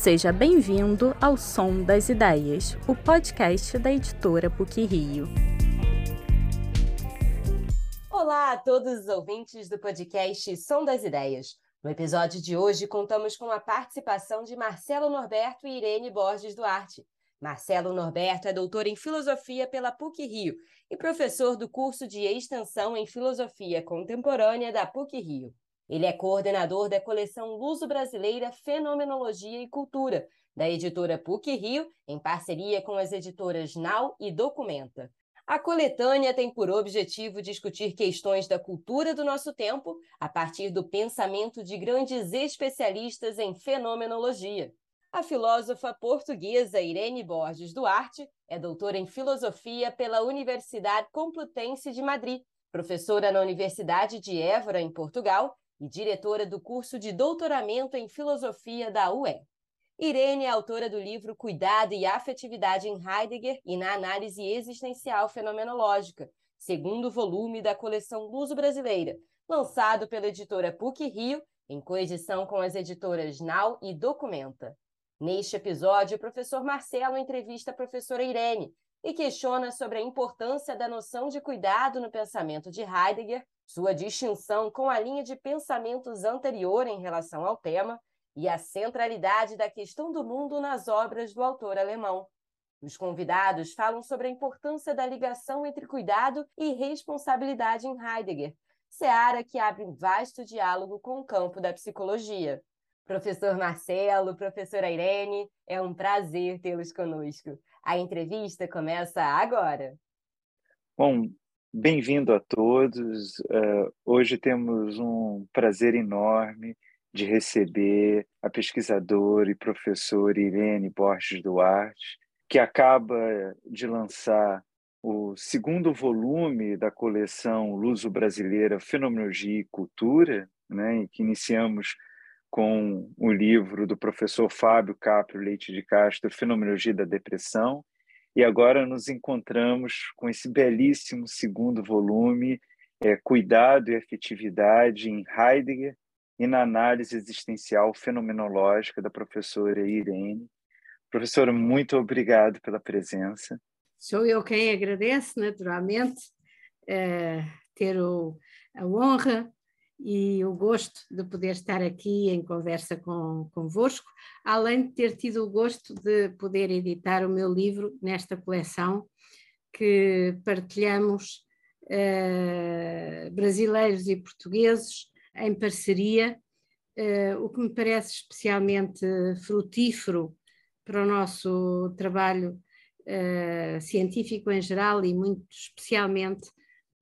Seja bem-vindo ao Som das Ideias, o podcast da editora PUC Rio. Olá a todos os ouvintes do podcast Som das Ideias. No episódio de hoje, contamos com a participação de Marcelo Norberto e Irene Borges Duarte. Marcelo Norberto é doutor em Filosofia pela PUC Rio e professor do curso de Extensão em Filosofia Contemporânea da PUC Rio. Ele é coordenador da coleção Luso-Brasileira Fenomenologia e Cultura, da editora PUC Rio, em parceria com as editoras Nau e Documenta. A coletânea tem por objetivo discutir questões da cultura do nosso tempo a partir do pensamento de grandes especialistas em fenomenologia. A filósofa portuguesa Irene Borges Duarte é doutora em filosofia pela Universidade Complutense de Madrid, professora na Universidade de Évora, em Portugal, e diretora do curso de doutoramento em filosofia da UE. Irene é autora do livro Cuidado e Afetividade em Heidegger e na Análise Existencial Fenomenológica, segundo volume da coleção Luso Brasileira, lançado pela editora PUC Rio, em coedição com as editoras Nau e Documenta. Neste episódio, o professor Marcelo entrevista a professora Irene e questiona sobre a importância da noção de cuidado no pensamento de Heidegger sua distinção com a linha de pensamentos anterior em relação ao tema e a centralidade da questão do mundo nas obras do autor alemão. Os convidados falam sobre a importância da ligação entre cuidado e responsabilidade em Heidegger, seara que abre um vasto diálogo com o campo da psicologia. Professor Marcelo, professora Irene, é um prazer tê-los conosco. A entrevista começa agora. Bom, Bem-vindo a todos. Uh, hoje temos um prazer enorme de receber a pesquisadora e professora Irene Borges Duarte, que acaba de lançar o segundo volume da coleção Luso-Brasileira Fenomenologia e Cultura, né, que iniciamos com o livro do professor Fábio Caprio Leite de Castro, Fenomenologia da Depressão, e agora nos encontramos com esse belíssimo segundo volume, é, Cuidado e Afetividade em Heidegger e na análise existencial fenomenológica da professora Irene. Professora, muito obrigado pela presença. Sou eu quem agradece, naturalmente, é, ter o, a honra e o gosto de poder estar aqui em conversa com, convosco, além de ter tido o gosto de poder editar o meu livro nesta coleção que partilhamos uh, brasileiros e portugueses em parceria, uh, o que me parece especialmente frutífero para o nosso trabalho uh, científico em geral e muito especialmente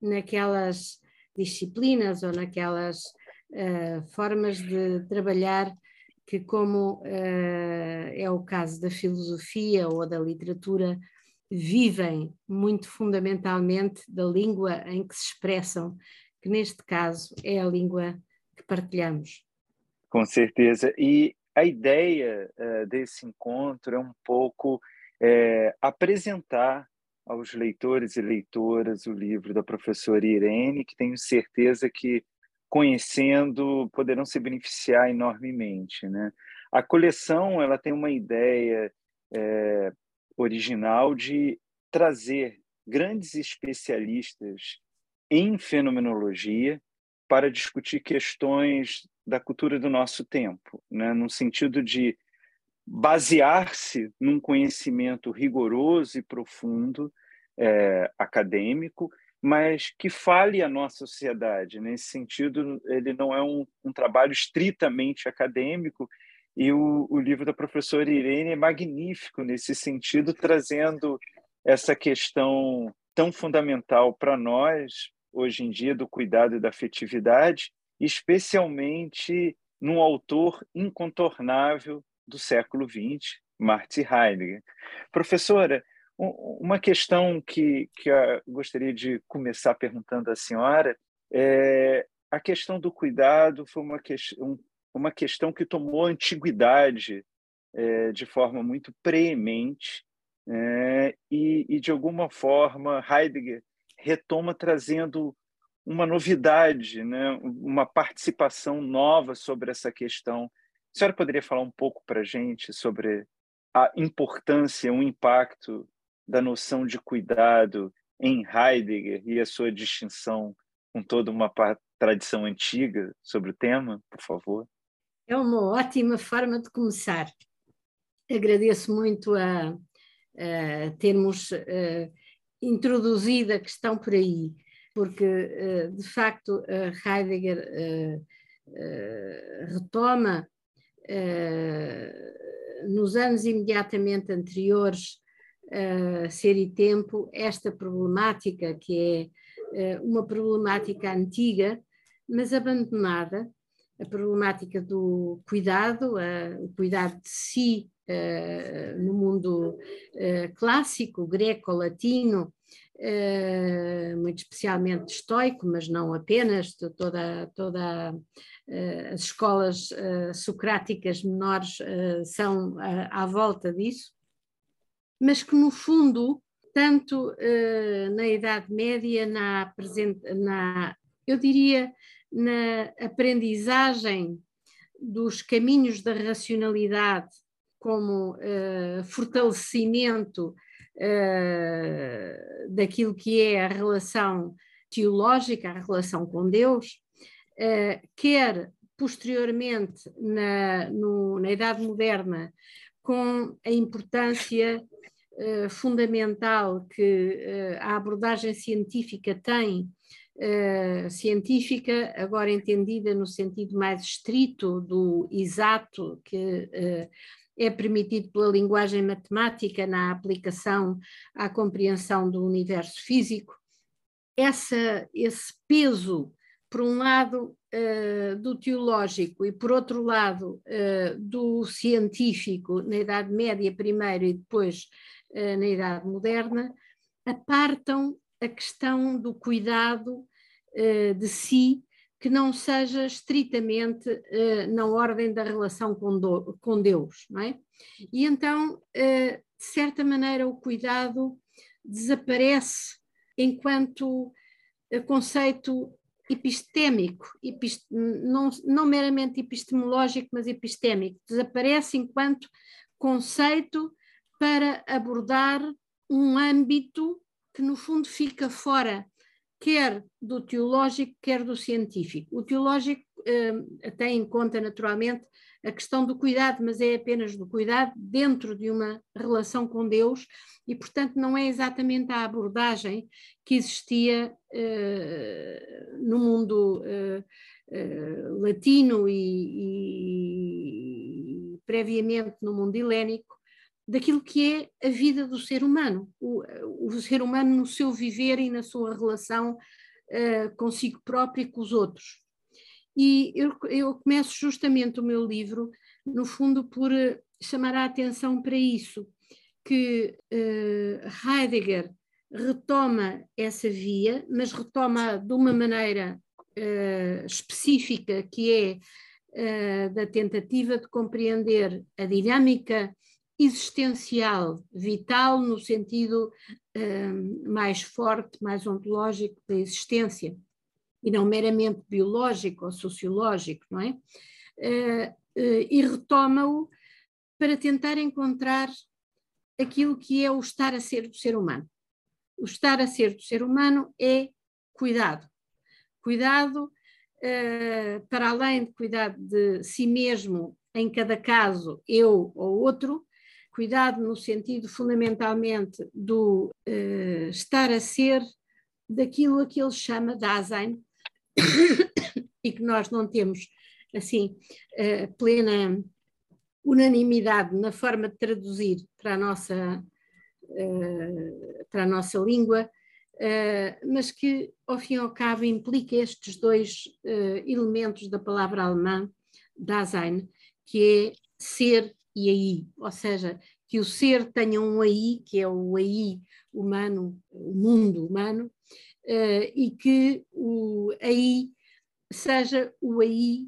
naquelas disciplinas ou naquelas uh, formas de trabalhar que, como uh, é o caso da filosofia ou da literatura, vivem muito fundamentalmente da língua em que se expressam, que neste caso é a língua que partilhamos. Com certeza. E a ideia uh, desse encontro é um pouco é, apresentar aos leitores e leitoras o livro da professora Irene, que tenho certeza que, conhecendo, poderão se beneficiar enormemente. Né? A coleção ela tem uma ideia é, original de trazer grandes especialistas em fenomenologia para discutir questões da cultura do nosso tempo, né? no sentido de basear-se num conhecimento rigoroso e profundo é, acadêmico, mas que fale a nossa sociedade. Nesse sentido, ele não é um, um trabalho estritamente acadêmico, e o, o, livro da professora Irene é magnífico nesse sentido, trazendo essa questão tão fundamental para nós, hoje em dia, do cuidado e da afetividade, especialmente num autor incontornável do século XX, Martin Heidegger. Professora, uma questão que, que eu gostaria de começar perguntando à senhora é a questão do cuidado foi uma, que, uma questão que tomou antiguidade é, de forma muito preemente é, e, e, de alguma forma, Heidegger retoma trazendo uma novidade, né, uma participação nova sobre essa questão senhora poderia falar um pouco para a gente sobre a importância, o impacto da noção de cuidado em Heidegger e a sua distinção com toda uma tradição antiga sobre o tema, por favor? É uma ótima forma de começar. Agradeço muito a, a termos uh, introduzido a questão por aí, porque uh, de facto Heidegger retoma nos anos imediatamente anteriores a Ser e Tempo esta problemática que é uma problemática antiga, mas abandonada, a problemática do cuidado, o cuidado de si uh, no mundo uh, clássico, greco-latino, uh, muito especialmente estoico, mas não apenas, de toda, toda as escolas socráticas menores são à volta disso, mas que no fundo, tanto na Idade Média, na, na eu diria, na aprendizagem dos caminhos da racionalidade como fortalecimento uh, daquilo que é a relação teológica, a relação com Deus, uh, quer posteriormente na, no, na Idade Moderna, com a importância fundamental que a abordagem científica tem uh, científica, agora entendida no sentido mais estrito do exato, que uh, é permitido pela linguagem matemática na aplicação à compreensão do universo físico. Essa, esse peso, por um lado, uh, do teológico e, por outro lado, uh, do científico, na Idade Média primeiro e depois uh, na Idade Moderna, apartam a questão do cuidado de si que não seja estritamente uh, na ordem da relação com, do, com Deus, não é? E então, uh, de certa maneira, o cuidado desaparece enquanto conceito epistémico, epist não, não meramente epistemológico, mas epistémico, desaparece enquanto conceito para abordar um âmbito que no fundo fica fora, quer do teológico, quer do científico. O teológico eh, tem em conta, naturalmente, a questão do cuidado, mas é apenas do cuidado dentro de uma relação com Deus e, portanto, não é exatamente a abordagem que existia eh, no mundo eh, eh latino e, e, previamente no mundo helénico, daquilo que é a vida do ser humano, o, o ser humano no seu viver e na sua relação uh, consigo próprio e com os outros. E eu, eu começo justamente o meu livro, no fundo, por uh, chamar a atenção para isso, que uh, Heidegger retoma essa via, mas retoma de uma maneira específica, que é da tentativa de compreender a dinâmica existencial, vital, no sentido um, mais forte, mais ontológico da existência, e não meramente biológico ou sociológico, não é? Uh, uh, e retoma-o para tentar encontrar aquilo que é o estar a ser do ser humano. O estar a ser do ser humano é cuidado. Cuidado uh, para além de cuidado de si mesmo, em cada caso, eu ou outro, cuidado no sentido fundamentalmente do uh, estar a ser daquilo a que ele chama Dasein e que nós não temos assim uh, plena unanimidade na forma de traduzir para a nossa uh, para a nossa língua mas que ao fim e ao cabo implica estes dois elementos da palavra alemã Dasein que é ser e aí, ou seja, que o ser tenha um aí, que é o aí humano, o mundo humano, uh, e que o aí seja o aí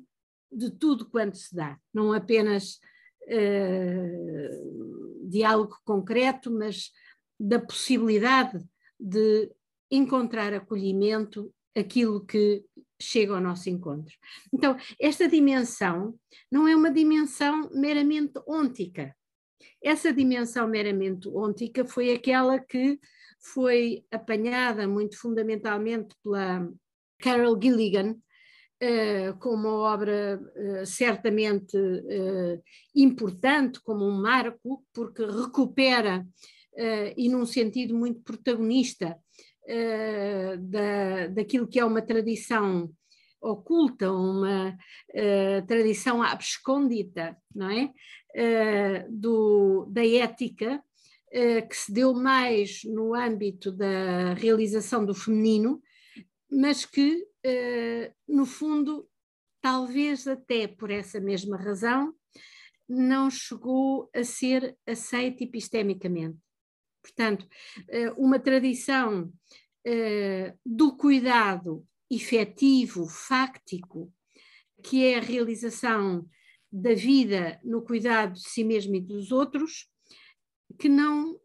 de tudo quanto se dá, não apenas uh, de algo concreto, mas da possibilidade de encontrar acolhimento aquilo que chega ao nosso encontro. Então, esta dimensão não é uma dimensão meramente ôntica. Essa dimensão meramente ôntica foi aquela que foi apanhada muito fundamentalmente pela Carol Gilligan, Uh, como uma obra uh, certamente uh, importante, como um marco, porque recupera, e num sentido muito protagonista, da, daquilo que é uma tradição oculta, uma tradição abscondita, não é? Do, da ética, que se deu mais no âmbito da realização do feminino, mas que uh, no fundo, talvez até por essa mesma razão, não chegou a ser aceita epistemicamente. Portanto, uh, uma tradição uh, do cuidado efetivo, fáctico, que é a realização da vida no cuidado de si mesmo e dos outros, que não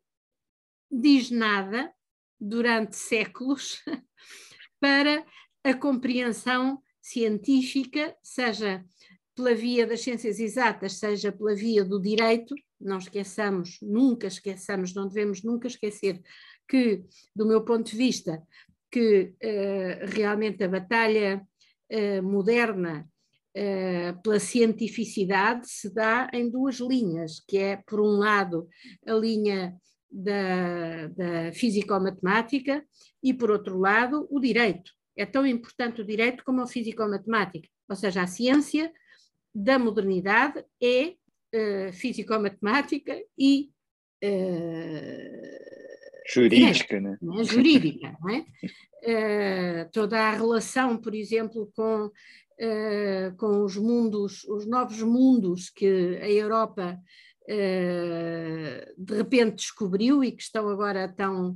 diz nada durante séculos para a compreensão científica, seja pela via das ciências exatas, seja pela via do direito, não esqueçamos, nunca esqueçamos, não devemos nunca esquecer que, do meu ponto de vista, que uh, realmente a batalha uh, moderna uh, pela cientificidade se dá em duas linhas, que é, por um lado, a linha da, da físico-matemática e, por outro lado, o direito. É tão importante o direito como a físico-matemática, ou seja, a ciência da modernidade é uh, físico-matemática e uh, jurídica, né? né? jurídica, não é? Uh, toda a relação, por exemplo, com, uh, com os mundos, os novos mundos que a Europa uh, de repente descobriu e que estão agora tão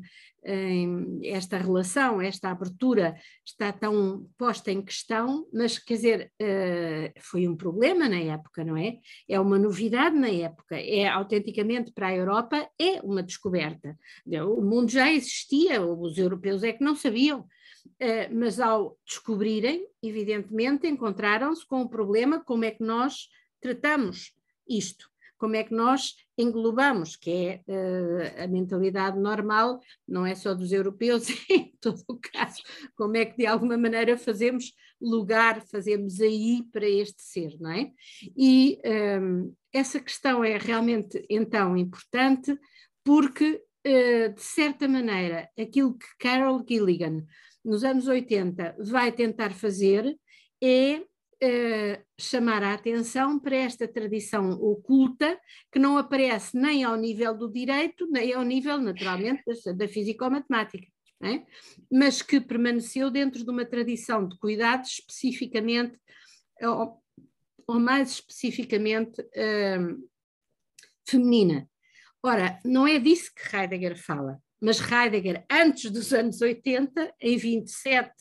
esta relação, esta abertura está tão posta em questão, mas quer dizer, uh, foi um problema na época, não é? É uma novidade na época, é autenticamente para a Europa, é uma descoberta. O mundo já existia, os europeus é que não sabiam, uh, mas ao descobrirem, evidentemente, encontraram-se com o problema como é que nós tratamos isto como é que nós englobamos, que é uh, a mentalidade normal, não é só dos europeus, em todo o caso, como é que de alguma maneira fazemos lugar, fazemos aí para este ser, não é? E um, ehm, essa questão é realmente então importante porque, uh, de certa maneira, aquilo que Carol Gilligan nos anos 80 vai tentar fazer é uh, chamar a atenção para esta tradição oculta que não aparece nem ao nível do direito, nem ao nível, naturalmente, da, da físico-matemática. É? mas que permaneceu dentro de uma tradição de cuidados especificamente, ou, ou mais especificamente uh, feminina. Ora, não é disso que Heidegger fala, mas Heidegger, antes dos anos 80, em 27 eh,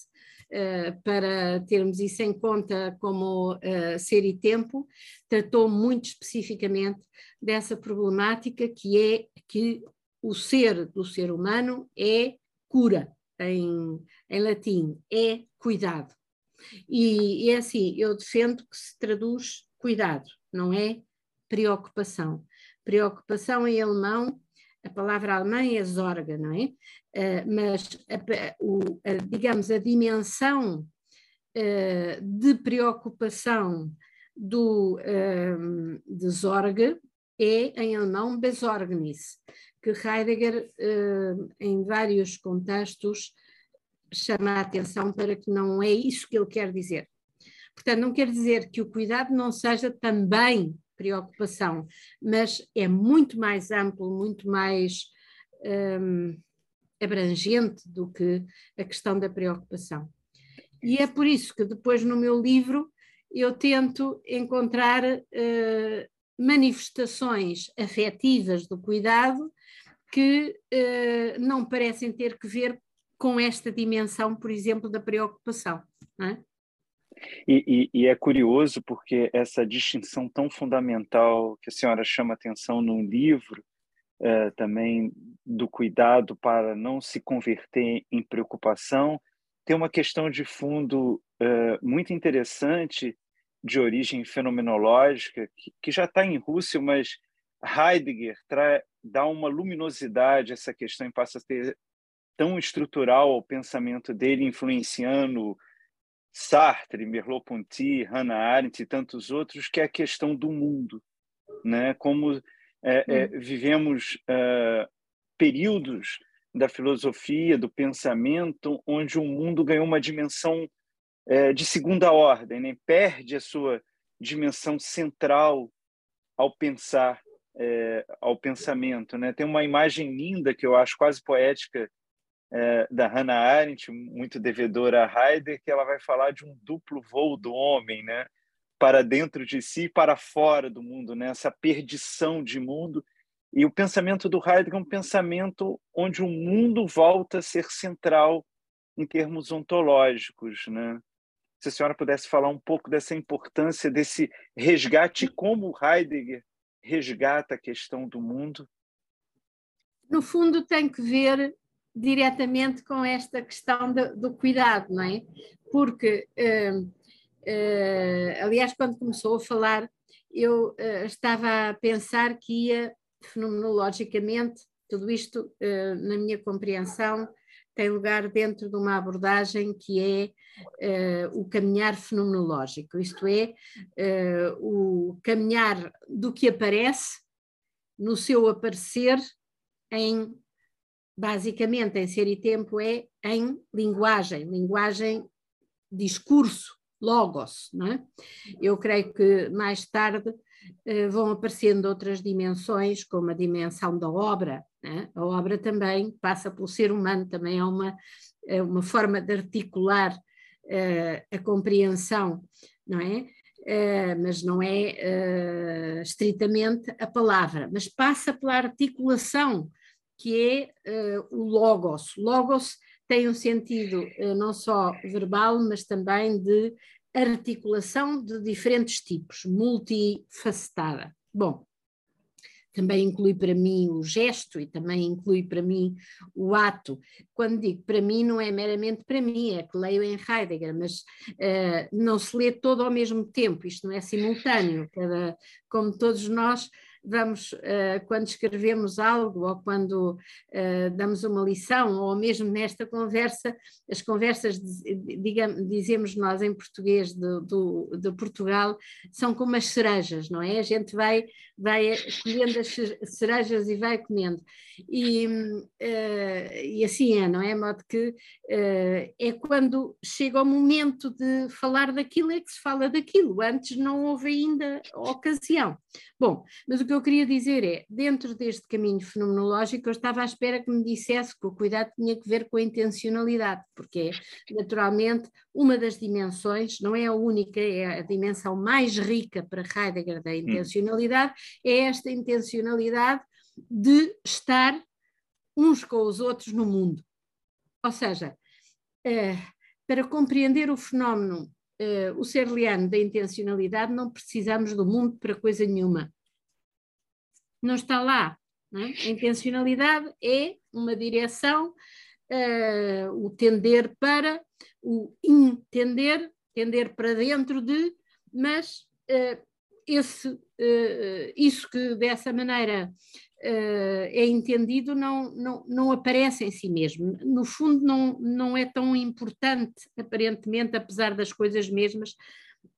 para termos isso em conta como uh, ser e tempo, tratou muito especificamente dessa problemática que é que o ser do ser humano é cura, em, em latim, é cuidado. E, e é assim, eu defendo que se traduz cuidado, não é preocupação. Preocupação em alemão a palavra alemã é Sorge, não é? Uh, mas, a, o, a, digamos, a dimensão uh, de preocupação do, uh, de Sorge é, em alemão, Besorgnis, que Heidegger, em vários contextos, chama a atenção para que não é isso que ele quer dizer. Portanto, não quer dizer que o cuidado não seja também preocupação, mas é muito mais amplo, muito mais um, abrangente do que a questão da preocupação. E é por isso que depois no meu livro eu tento encontrar uh, manifestações afetivas do cuidado que uh, não parecem ter que ver com esta dimensão, por exemplo, da preocupação. É? E, e, e, é curioso porque essa distinção tão fundamental que a senhora chama atenção num livro, é, também do cuidado para não se converter em preocupação, tem uma questão de fundo uh, muito interessante de origem fenomenológica, que, que já está em Rússia, mas Heidegger dá uma luminosidade a essa questão e passa a ter tão estrutural ao pensamento dele, influenciando Sartre, Merleau-Ponty, Hannah Arendt e tantos outros, que é a questão do mundo, né? Como é, é, hum. vivemos uh, períodos da filosofia, do pensamento, onde o mundo ganhou uma dimensão é, de segunda ordem, né? perde a sua dimensão central ao pensar, é, ao pensamento. Né? Tem uma imagem linda que eu acho quase poética é, da Hannah Arendt, muito devedora a Heidegger, que ela vai falar de um duplo voo do homem, né? para dentro de si e para fora do mundo, né? essa perdição de mundo. E o pensamento do Heidegger é um pensamento onde o mundo volta a ser central em termos ontológicos. Né? Se a senhora pudesse falar um pouco dessa importância, desse resgate, como Heidegger resgata a questão do mundo. No fundo, tem que ver diretamente com esta questão do, do cuidado, não é? Porque, uh, uh, aliás, quando começou a falar, eu uh, estava a pensar que ia fenomenologicamente, tudo isto, na minha compreensão, tem lugar dentro de uma abordagem que é o caminhar fenomenológico, isto é, o caminhar do que aparece no seu aparecer em basicamente em ser e tempo é em linguagem, linguagem, discurso, logos. Não é? Eu creio que mais tarde eh, vão aparecendo outras dimensões, como a dimensão da obra. É? A obra também passa pelo ser humano, também é uma, é uma forma de articular eh, a compreensão, não é? Uh, mas não é uh, estritamente a palavra, mas passa pela articulação que é uh, o logos. Logos tem um sentido uh, não só verbal, mas também de articulação de diferentes tipos, multifacetada. Bom, também inclui para mim o gesto e também inclui para mim o ato. Quando digo para mim, não é meramente para mim, é que leio em Heidegger, mas uh, não se lê todo ao mesmo tempo, isto não é simultâneo, cada, como todos nós vamos, uh, quando escrevemos algo ou quando uh, damos uma lição, ou mesmo nesta conversa, as conversas, digamos, dizemos nós em português de, do, de Portugal, são como as cerejas, não é? A gente vai, vai colhendo as cerejas e vai comendo. E, uh, e assim é, não é? Modo que é quando chega o momento de falar daquilo é que se fala daquilo, antes não houve ainda ocasião. Bom, mas o que eu queria dizer é, dentro deste caminho fenomenológico, eu estava à espera que me dissesse que o cuidado tinha que ver com a intencionalidade, porque é naturalmente uma das dimensões, não é a única, é a dimensão mais rica para Heidegger da hum. intencionalidade, é esta intencionalidade de estar uns com os outros no mundo. Ou seja, eh, para compreender o fenómeno uh, o serliano da intencionalidade, não precisamos do mundo para coisa nenhuma. Não está lá. Não é? A intencionalidade é uma direção, uh, o tender para, o entender, tender para dentro de, mas uh, esse, isso que dessa maneira é entendido não, não, não aparece em si mesmo. No fundo, não, não é tão importante, aparentemente, apesar das coisas mesmas,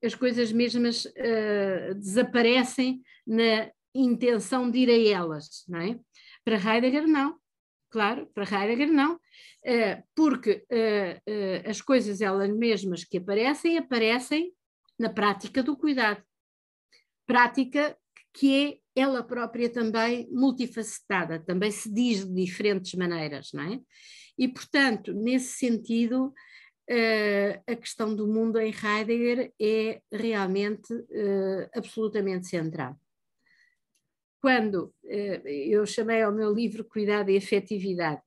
as coisas mesmas uh, desaparecem na intenção de ir a elas, não é? Para Heidegger, não. Claro, para Heidegger, não. Uh, porque as coisas elas mesmas que aparecem, aparecem na prática do cuidado. Prática que é ela própria também multifacetada, também se diz de diferentes maneiras, não é? E, portanto, nesse sentido, uh, a questão do mundo em Heidegger é realmente uh, absolutamente central. Quando uh, eu chamei ao meu livro Cuidado e Afetividade,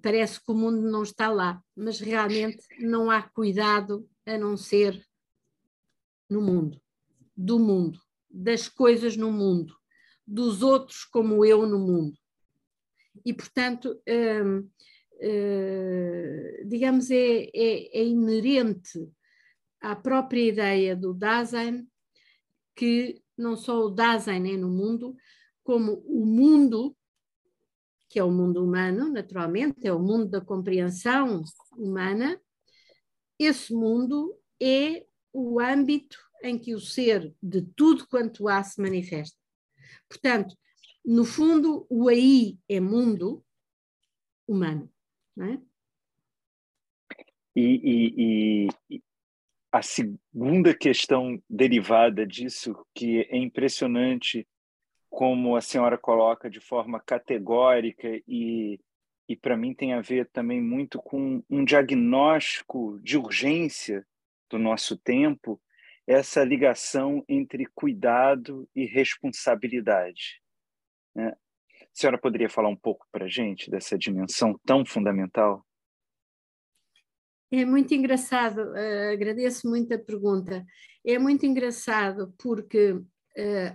parece que o mundo não está lá, mas realmente não há cuidado a não ser no mundo, do mundo das coisas no mundo, dos outros como eu no mundo. E, portanto, hum, digamos, é, é, é inerente à própria ideia do Dasein, que não só o Dasein é no mundo, como o mundo, que é o mundo humano, naturalmente, é o mundo da compreensão humana, esse mundo é o âmbito em que o ser de tudo quanto há se manifesta. Portanto, no fundo, o aí é mundo humano. Não é? e, e, e, a segunda questão derivada disso, que é impressionante como a senhora coloca de forma categórica e, e para mim tem a ver também muito com um diagnóstico de urgência do nosso tempo, essa ligação entre cuidado e responsabilidade. Né? A senhora poderia falar um pouco para a gente dessa dimensão tão fundamental? É muito engraçado, uh, agradeço muito a pergunta. É muito engraçado porque uh,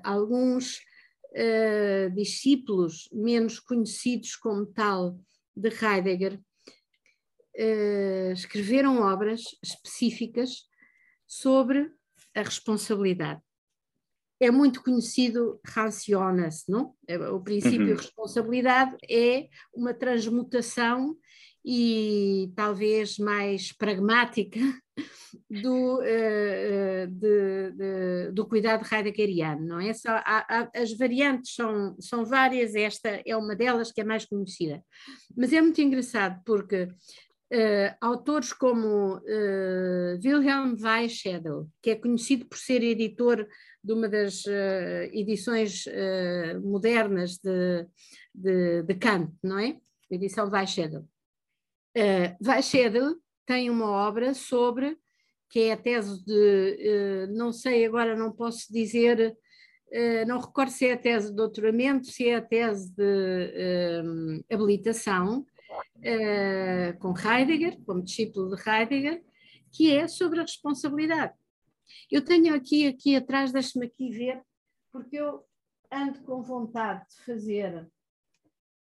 alguns uh, discípulos menos conhecidos como tal de Heidegger escreveram obras específicas sobre a responsabilidade. É muito conhecido Racionas, não? O princípio uhum. de responsabilidade é uma transmutação e talvez mais pragmática do, uh, de, de, do cuidado heideggeriano, não é? Só, há, há, as variantes são, são várias, esta é uma delas que é mais conhecida. Mas é muito engraçado porque uh, autores como uh, Wilhelm Weichedel, que é conhecido por ser editor de uma das edições modernas de, de, de Kant, não é? edição Weichedel Uh, tem uma obra sobre, que é a tese de, uh, não sei agora, não posso dizer, uh, não recordo se é a tese de doutoramento, se é a tese de habilitação, com Heidegger, como discípulo de Heidegger, que é sobre a responsabilidade. Eu tenho aqui, aqui atrás, deixe-me aqui ver, porque eu ando com vontade de fazer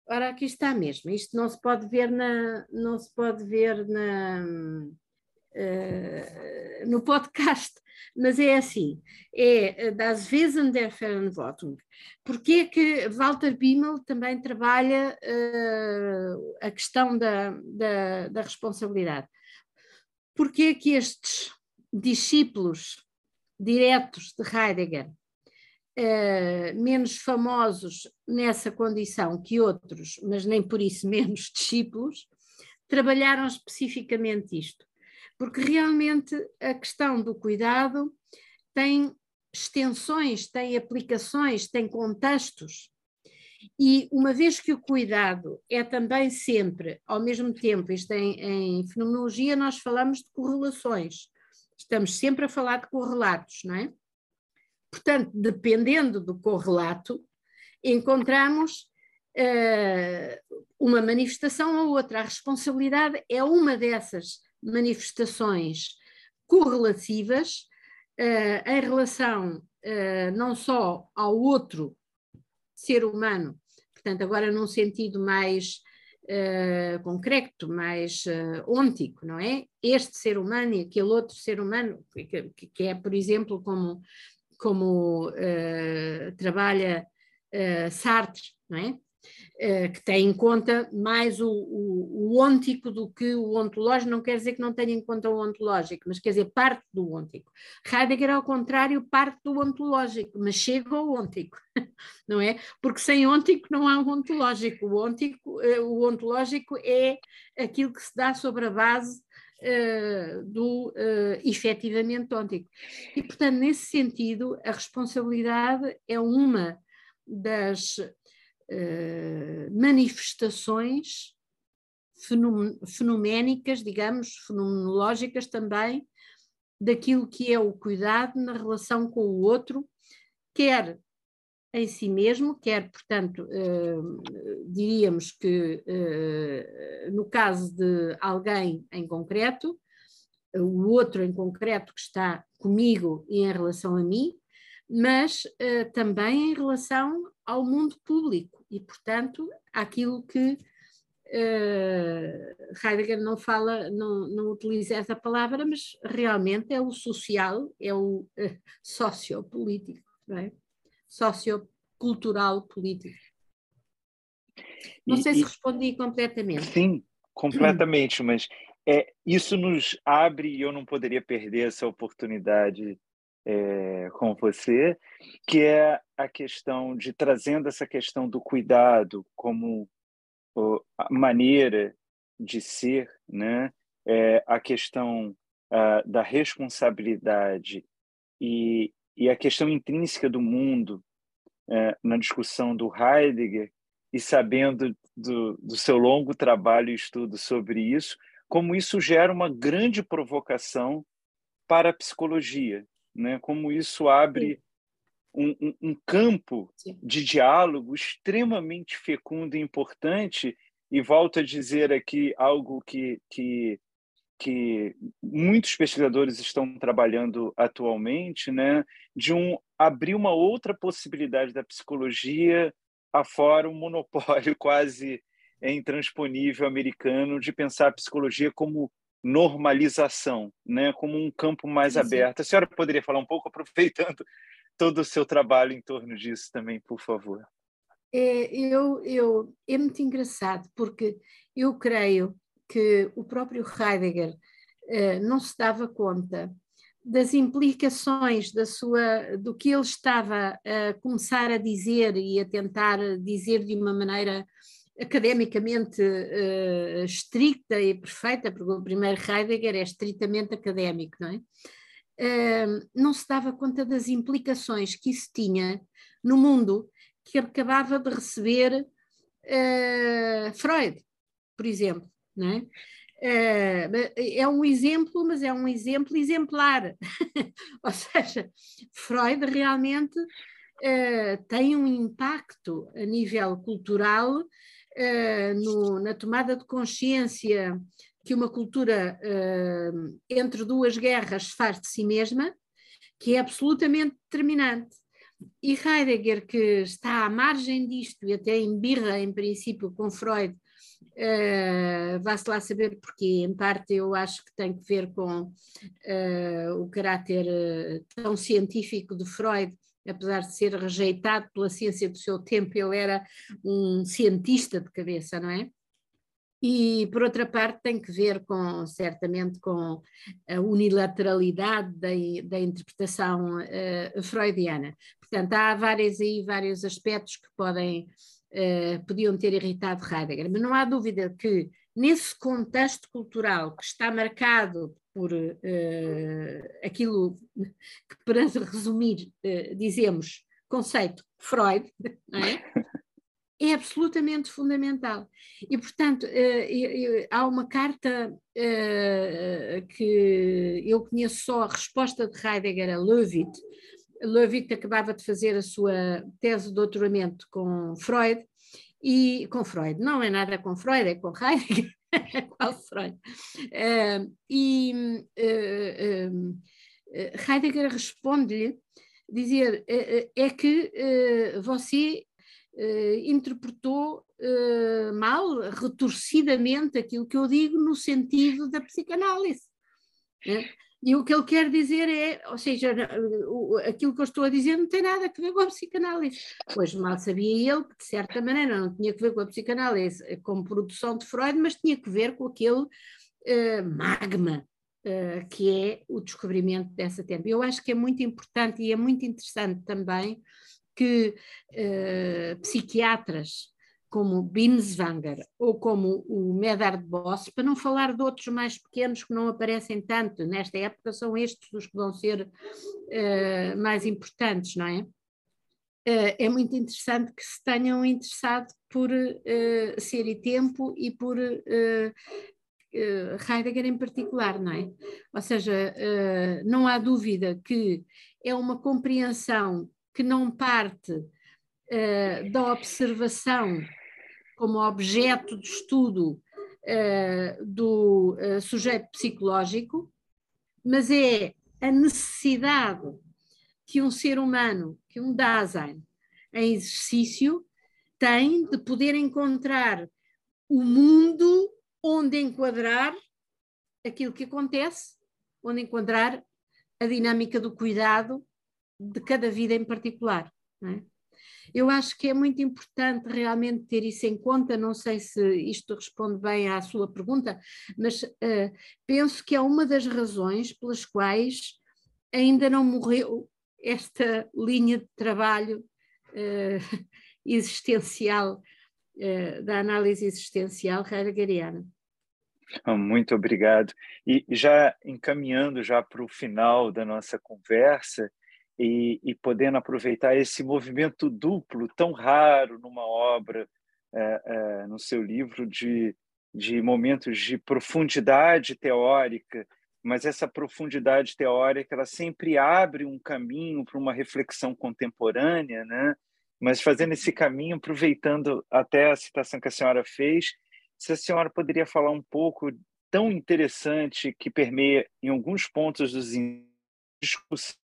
Ora, aqui está mesmo. Isto não se pode ver na, não se pode ver na, uh, no podcast, mas é assim. É das Wesen der Verantwortung. Porquê é que Walter Bimmel também trabalha uh, a questão da, da, da responsabilidade? Porquê é que estes discípulos diretos de Heidegger uh, menos famosos nessa condição que outros, mas nem por isso menos discípulos, trabalharam especificamente isto. Porque realmente a questão do cuidado tem extensões, tem aplicações, tem contextos. E uma vez que o cuidado é também sempre, ao mesmo tempo, isto em, em fenomenologia nós falamos de correlações, estamos sempre a falar de correlatos, não é? Portanto, dependendo do correlato, encontramos uh, uma manifestação ou outra. A responsabilidade é uma dessas manifestações correlativas uh, em relação uh, não só ao outro ser humano, portanto, agora num sentido mais uh, concreto, mais ôntico, não é? Este ser humano e aquele outro ser humano, que, que é, por exemplo, como como trabalha Sartre, não é? Uh, que tem em conta mais o, o, o do que o ontológico, não quer dizer que não tenha em conta o ontológico, mas quer dizer parte do ôntico. Heidegger, ao contrário, parte do ontológico, mas chega ao ôntico, não é? Porque sem ôntico não há um ontológico. O, ôntico, o ontológico é aquilo que se dá sobre a base uh, do uh, efetivamente óntico. E, portanto, nesse sentido, a responsabilidade é uma das uh, manifestações fenoménicas, digamos, fenomenológicas também, daquilo que é o cuidado na relação com o outro, quer em si mesmo, quer, portanto, eh, diríamos que eh, no caso de alguém em concreto, o outro em concreto que está comigo e em relação a mim, mas eh, também em relação ao mundo público e, portanto, àquilo que Uh, Heidegger não fala, não, não utiliza essa palavra, mas realmente é o social, é o uh, sociopolítico, não é? sociocultural político. Não e, sei se respondi completamente. Sim, completamente, mas é, isso nos abre, e eu não poderia perder essa oportunidade é, com você, que é a questão de trazendo essa questão do cuidado como a maneira de ser, né? É, a questão da responsabilidade e, e a questão intrínseca do mundo uh, na discussão do Heidegger e sabendo do, do seu longo trabalho e estudo sobre isso, como isso gera uma grande provocação para a psicologia, né? como isso abre um, um, um, campo Sim. de diálogo extremamente fecundo e importante, e volto a dizer aqui algo que, que, que muitos pesquisadores estão trabalhando atualmente, né? de um abrir uma outra possibilidade da psicologia afora um monopólio quase intransponível americano de pensar a psicologia como normalização, né, como um campo mais sim, aberto. A senhora poderia falar um pouco, aproveitando todo o seu trabalho em torno disso também, por favor? É, eu, eu, é muito engraçado, porque eu creio que o próprio Heidegger eh, não se dava conta das implicações da sua, do que ele estava a começar a dizer e a tentar dizer de uma maneira academicamente uh, estricta e perfeita, porque o primeiro Heidegger é estritamente académico, não é? Uh, não se dava conta das implicações que isso tinha no mundo que acabava de receber uh, Freud, por exemplo, não é? é um exemplo, mas é um exemplo exemplar. Ou seja, Freud realmente tem um impacto a nível cultural uh, no, na tomada de consciência que uma cultura uh, entre duas guerras faz de si mesma, que é absolutamente determinante. E Heidegger, que está à margem disto e até em birra, em princípio, com Freud, uh, vá-se lá saber porquê. Em parte, eu acho que tem que ver com uh, o caráter tão científico de Freud apesar de ser rejeitado pela ciência do seu tempo, ele era um cientista de cabeça, não é? E, por outra parte, tem que ver com, certamente, com a unilateralidade da, da interpretação uh, freudiana. Portanto, há vários aí, vários aspectos que podem, uh, podiam ter irritado Heidegger, mas não há dúvida que, nesse contexto cultural que está marcado por uh, aquilo que, para resumir, uh, dizemos conceito Freud, é? é? absolutamente fundamental. E, portanto, uh, há uma carta que eu conheço só a resposta de Heidegger a Leavitt. Leavitt acabava de fazer a sua tese de doutoramento com Freud, e com Freud, não é nada com Freud, é com Heidegger, qual Freud. Uh, e uh, uh, Heidegger responde-lhe, dizer, é que você interpretou mal, retorcidamente, aquilo que eu digo no sentido da psicanálise. Né? E o que ele quer dizer é, ou seja, aquilo que eu estou a dizer não tem nada a ver com a psicanálise. Pois mal sabia ele que, de certa maneira, não tinha que ver com a psicanálise como produção de Freud, mas tinha que ver com aquele uh, magma uh, que é o descobrimento dessa tempo. Eu acho que é muito importante e é muito interessante também que uh, psiquiatras como Binswanger ou como o Medard Boss, para não falar de outros mais pequenos que não aparecem tanto, nesta época são estes os que vão ser uh, mais importantes, não é? Uh, é muito interessante que se tenham interessado por uh, Ser e Tempo e por Heidegger em particular, não é? Ou seja, não há dúvida que é uma compreensão que não parte da observação como objeto de estudo uh, do uh, sujeito psicológico, mas é a necessidade que um ser humano, que um Dasein em exercício, tem de poder encontrar o mundo onde enquadrar aquilo que acontece, onde enquadrar a dinâmica do cuidado de cada vida em particular. É? Eu acho que é muito importante realmente ter isso em conta. Não sei se isto responde bem à sua pergunta, mas uh, penso que é uma das razões pelas quais ainda não morreu esta linha de trabalho uh, existencial, uh, da análise existencial heideggeriana. Ah, muito obrigado. E já encaminhando já para o final da nossa conversa e, e, podendo aproveitar esse movimento duplo tão raro numa obra, é, é, no seu livro, de, de momentos de profundidade teórica, mas essa profundidade teórica ela sempre abre um caminho para uma reflexão contemporânea, né? Mas fazendo esse caminho, aproveitando até a citação que a senhora fez, se a senhora poderia falar um pouco tão interessante que permeia em alguns pontos dos discussão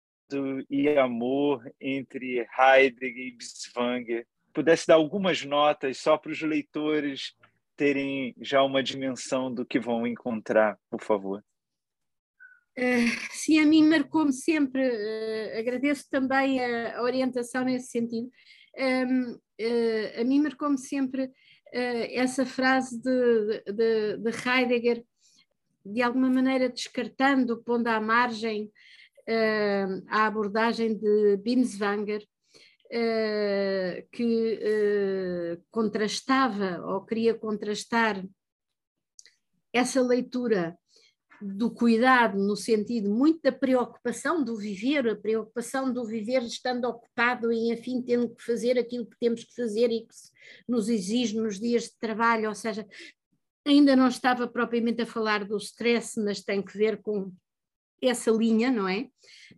e amor entre Heidegger e Biswanger. Pudesse dar algumas notas só para os leitores terem já uma dimensão do que vão encontrar, por favor. Uh, sim, a mim marcou-me sempre, uh, agradeço também a, orientação nesse sentido. Um, uh, a mim marcou-me sempre essa frase de, de, de, Heidegger, de alguma maneira descartando, pondo à margem a abordagem de Binswanger, que contrastava ou queria contrastar essa leitura do cuidado no sentido muito da preocupação do viver, a preocupação do viver estando ocupado e, enfim, tendo que fazer aquilo que temos que fazer e que nos exige nos dias de trabalho, ou seja, ainda não estava propriamente a falar do stress, mas tem que ver com essa linha, não é?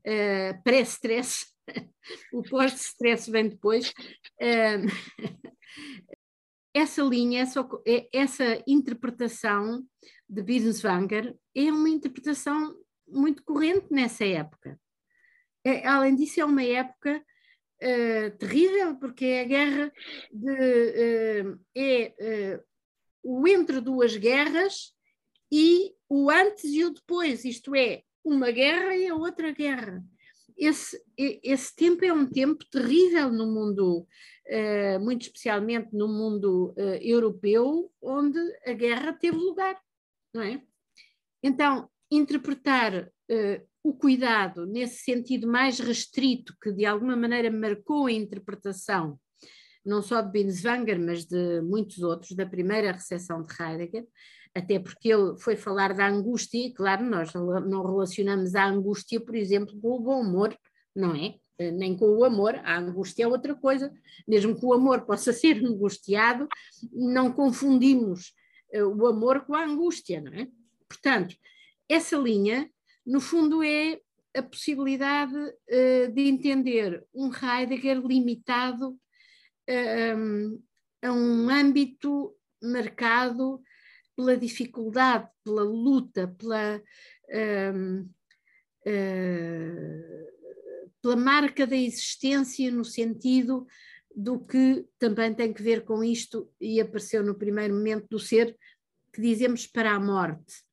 Uh, Pré-stress, o pós-stress vem depois. Uh, essa linha, essa, essa interpretação de Binswanger é uma interpretação muito corrente nessa época. É, além disso, é uma época uh, terrível, porque é a guerra de, uh, é uh, o entre duas guerras e o antes e o depois, isto é, uma guerra e a outra guerra. Esse, esse tempo é um tempo terrível no mundo, muito especialmente no mundo europeu, onde a guerra teve lugar não é? Então, interpretar uh, o cuidado nesse sentido mais restrito, que de alguma maneira marcou a interpretação, não só de Binswanger, mas de muitos outros, da primeira recepção de Heidegger, até porque ele foi falar da angústia, e claro, nós não relacionamos a angústia, por exemplo, com o bom humor, não é? Eh, nem com o amor, a angústia é outra coisa, mesmo que o amor possa ser angustiado, não confundimos eh, o amor com a angústia, não é? Portanto, essa linha, no fundo, é a possibilidade uh, de entender um Heidegger limitado a um âmbito marcado pela dificuldade, pela luta, pela, uh, pela marca da existência no sentido do que também tem que ver com isto e apareceu no primeiro momento do ser que dizemos para a morte.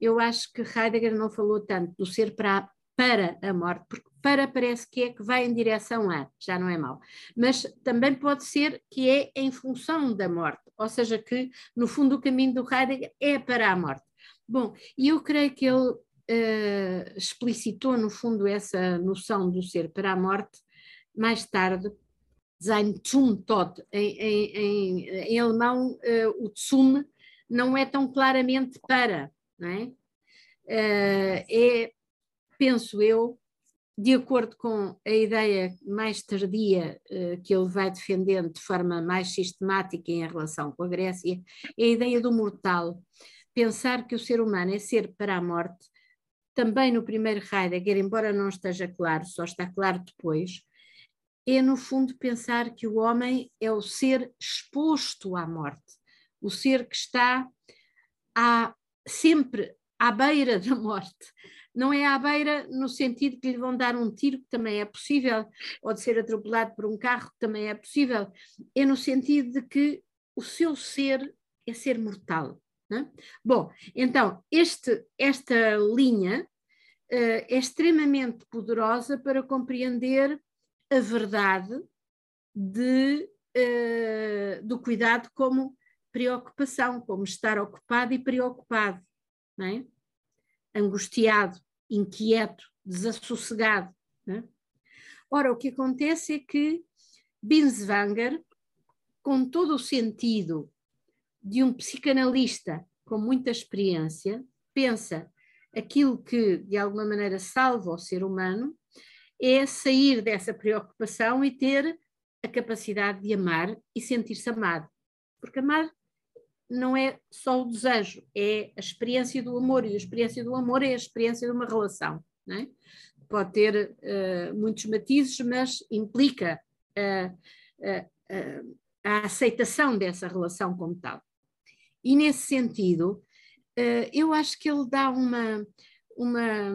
Eu acho que Heidegger não falou tanto do ser para, para a morte, porque para parece que é que vai em direção a, já não é mau. Mas também pode ser que é em função da morte, ou seja, que no fundo o caminho do Heidegger é para a morte. Bom, e eu creio que ele uh, explicitou no fundo essa noção do ser para a morte mais tarde, Sein zum Tod. Em, em, em alemão, uh, o zum não é tão claramente para, não é? Uh, é, penso eu, de acordo com a ideia mais tardia uh, que ele vai defendendo de forma mais sistemática em relação com a Grécia, é a ideia do mortal. Pensar que o ser humano é ser para a morte, também no primeiro Heidegger, embora não esteja claro, só está claro depois, é, no fundo, pensar que o homem é o ser exposto à morte, o ser que está à, sempre à beira da morte. Não é à beira no sentido que lhe vão dar um tiro, que também é possível, ou de ser atropelado por um carro, que também é possível. É no sentido de que o seu ser é ser mortal. É? Bom, então, este, esta linha uh, é extremamente poderosa para compreender a verdade de, uh, do cuidado como preocupação, como estar ocupado e preocupado, é? Angustiado, inquieto, desassossegado. É? Ora, o que acontece é que Binswanger, com todo o sentido de um psicanalista com muita experiência, pensa aquilo que de alguma maneira salva o ser humano é sair dessa preocupação e ter a capacidade de amar e sentir-se amado. Porque amar não é só o desejo, é a experiência do amor, e a experiência do amor é a experiência de uma relação. É? Pode ter uh, muitos matizes, mas implica uh, uh, a aceitação dessa relação como tal. E nesse sentido, uh, eu acho que ele dá uma, uma,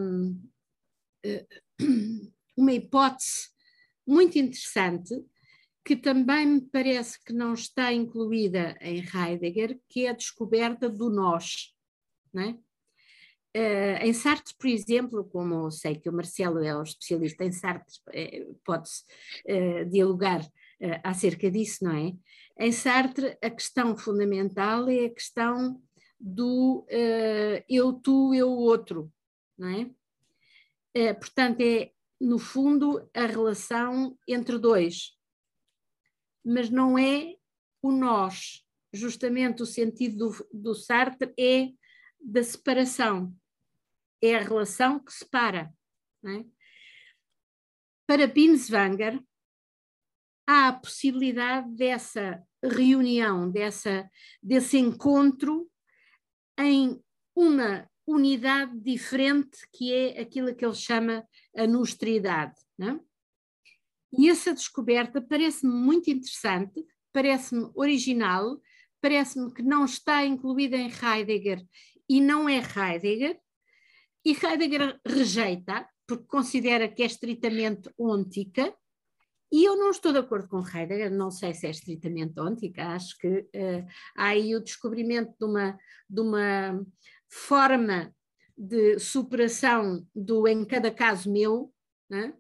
uh, uma hipótese muito interessante que também me parece que não está incluída em Heidegger, que é a descoberta do nós. Não é? Uh, em Sartre, por exemplo, como sei que o Marcelo é o especialista em Sartre, pode-se uh, dialogar uh, acerca disso, não é? Em Sartre, a questão fundamental é a questão do eu, tu, eu, outro, não é? Portanto, é, no fundo, a relação entre dois, mas não é o nós. Justamente o sentido do, do Sartre é da separação, é a relação que separa. É? Para Binswanger, há a possibilidade dessa reunião, dessa, desse encontro em uma unidade diferente que é aquilo que ele chama a nustridade. Não? E essa descoberta parece-me muito interessante, parece-me original, parece-me que não está incluída em Heidegger e não é Heidegger, e Heidegger rejeita, porque considera que é estritamente ôntica, e eu não estou de acordo com Heidegger, não sei se é estritamente ôntica, acho que uh, há aí o descobrimento de uma, de uma forma de superação do em cada caso meu, né?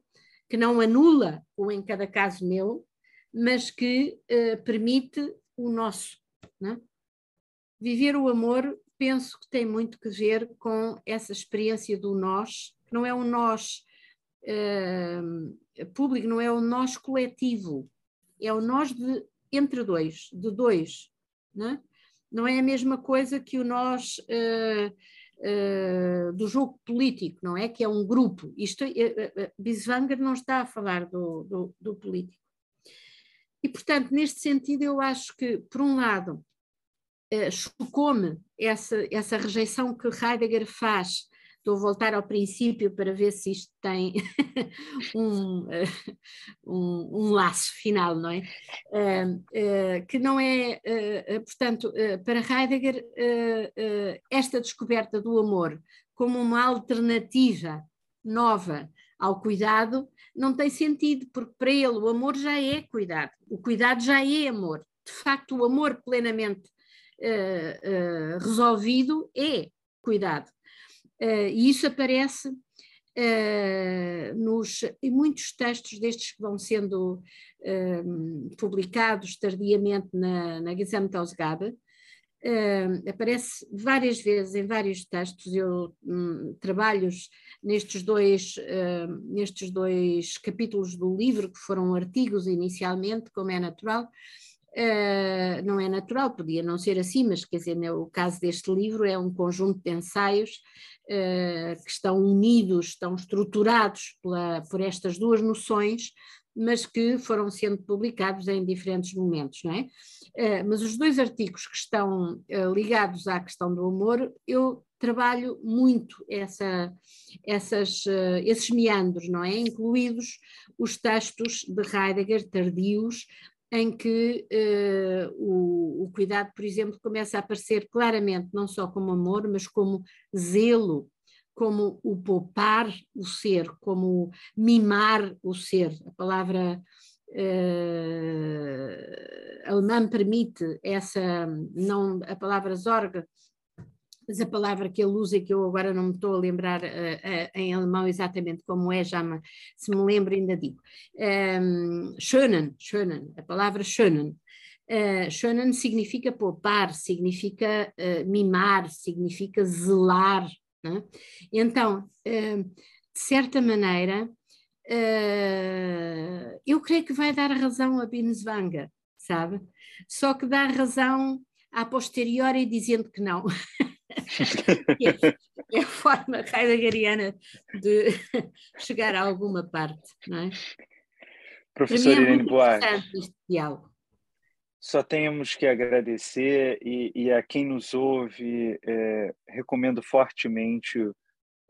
Que não anula o em cada caso meu, mas que uh, permite o nosso. Né? Viver o amor, penso que tem muito que ver com essa experiência do nós, que não é um nós. Uh, público, não é o nós coletivo, é o nós de entre dois, de dois. Não é, não é a mesma coisa que o nós uh, uh, do jogo político, não é? Que é um grupo. Isto, uh, Biswanger não está a falar do, do, do político. E, portanto, neste sentido, eu acho que, por um lado, chocou-me essa, essa rejeição que Heidegger faz Estou a voltar ao princípio para ver se isto tem um, um, um, laço final, não é? Uh, uh, que não é, uh, portanto, para Heidegger, esta descoberta do amor como uma alternativa nova ao cuidado não tem sentido, porque para ele o amor já é cuidado, o cuidado já é amor. De facto, o amor plenamente resolvido é cuidado. Uh, e isso aparece uh, nos, em muitos textos destes que vão sendo uh, publicados tardiamente na, na Gesamtausgabe. Uh, aparece várias vezes em vários textos, eu um, trabalho nestes dois, nestes dois capítulos do livro, que foram artigos inicialmente, como é natural, Uh, não é natural, podia não ser assim, mas quer dizer, no caso deste livro é um conjunto de ensaios uh, que estão unidos, estão estruturados pela, por estas duas noções, mas que foram sendo publicados em diferentes momentos, não é? Uh, mas os dois artigos que estão uh, ligados à questão do amor, eu trabalho muito essa, essas, esses meandros, não é? Incluídos os textos de Heidegger tardios, em que uh, o, o, cuidado, por exemplo, começa a aparecer claramente não só como amor, mas como zelo, como o poupar o ser, como mimar o ser. A palavra uh, alemã permite essa, não a palavra Sorge, mas a palavra que ele usa e que eu agora não me estou a lembrar uh, uh, em alemão exatamente como é, já me, se me lembro ainda digo. Um, schönen, schönen, a palavra schönen. Uh, schönen significa poupar, significa mimar, significa zelar. Né? Então, uh, de certa maneira, eu creio que vai dar razão a Binswanger, sabe? Só que dá razão a posteriori dizendo que não. é, a forma heideggeriana de chegar a alguma parte, não é? Professor Para mim é Irene Boas, este diálogo. só temos que agradecer e, e a quem nos ouve, é, recomendo fortemente o,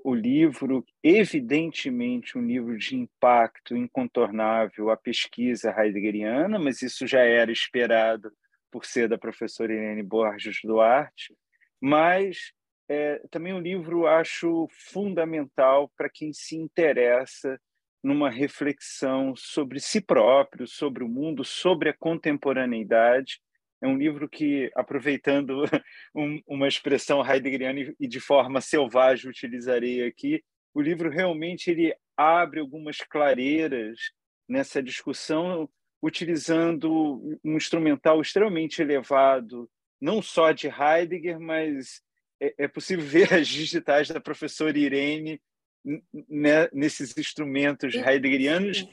o livro, evidentemente um livro de impacto incontornável, a pesquisa heideggeriana, mas isso já era esperado por ser da professora Irene Borges Duarte, mas é, também o livro acho fundamental para quem se interessa numa reflexão sobre si próprio, sobre o mundo, sobre a contemporaneidade. É um livro que, aproveitando um, uma expressão heideggeriana e de forma selvagem utilizarei aqui, o livro realmente ele abre algumas clareiras nessa discussão, utilizando um instrumental extremamente elevado não só de Heidegger, mas é, é possível ver as digitais da professora Irene né, nesses instrumentos heideggerianos.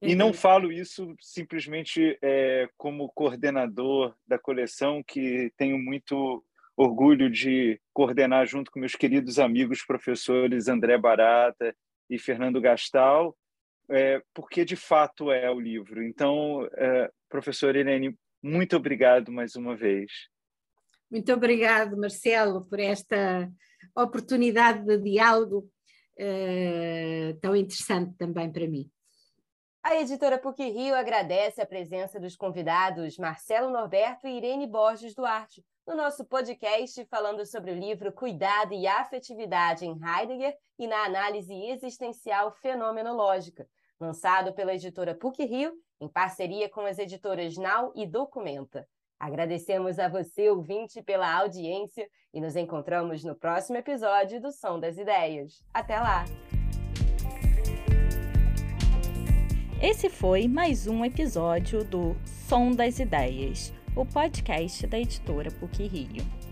E não falo isso simplesmente é, como coordenador da coleção, que tenho muito orgulho de coordenar junto com meus queridos amigos professores André Barata e Fernando Gastal, é, porque de fato é o livro. Então, é, professor Irene, muito obrigado mais uma vez. Muito obrigado, Marcelo, por esta oportunidade de diálogo uh, tão interessante também para mim. A editora PUC Rio agradece a presença dos convidados Marcelo Norberto e Irene Borges Duarte no nosso podcast falando sobre o livro Cuidado e Afetividade em Heidegger e na análise existencial fenomenológica, lançado pela editora PUC Rio em parceria com as editoras Now e Documenta. Agradecemos a você, ouvinte, pela audiência e nos encontramos no próximo episódio do Som das Ideias. Até lá! Esse foi mais um episódio do Som das Ideias, o podcast da editora PUC Rio.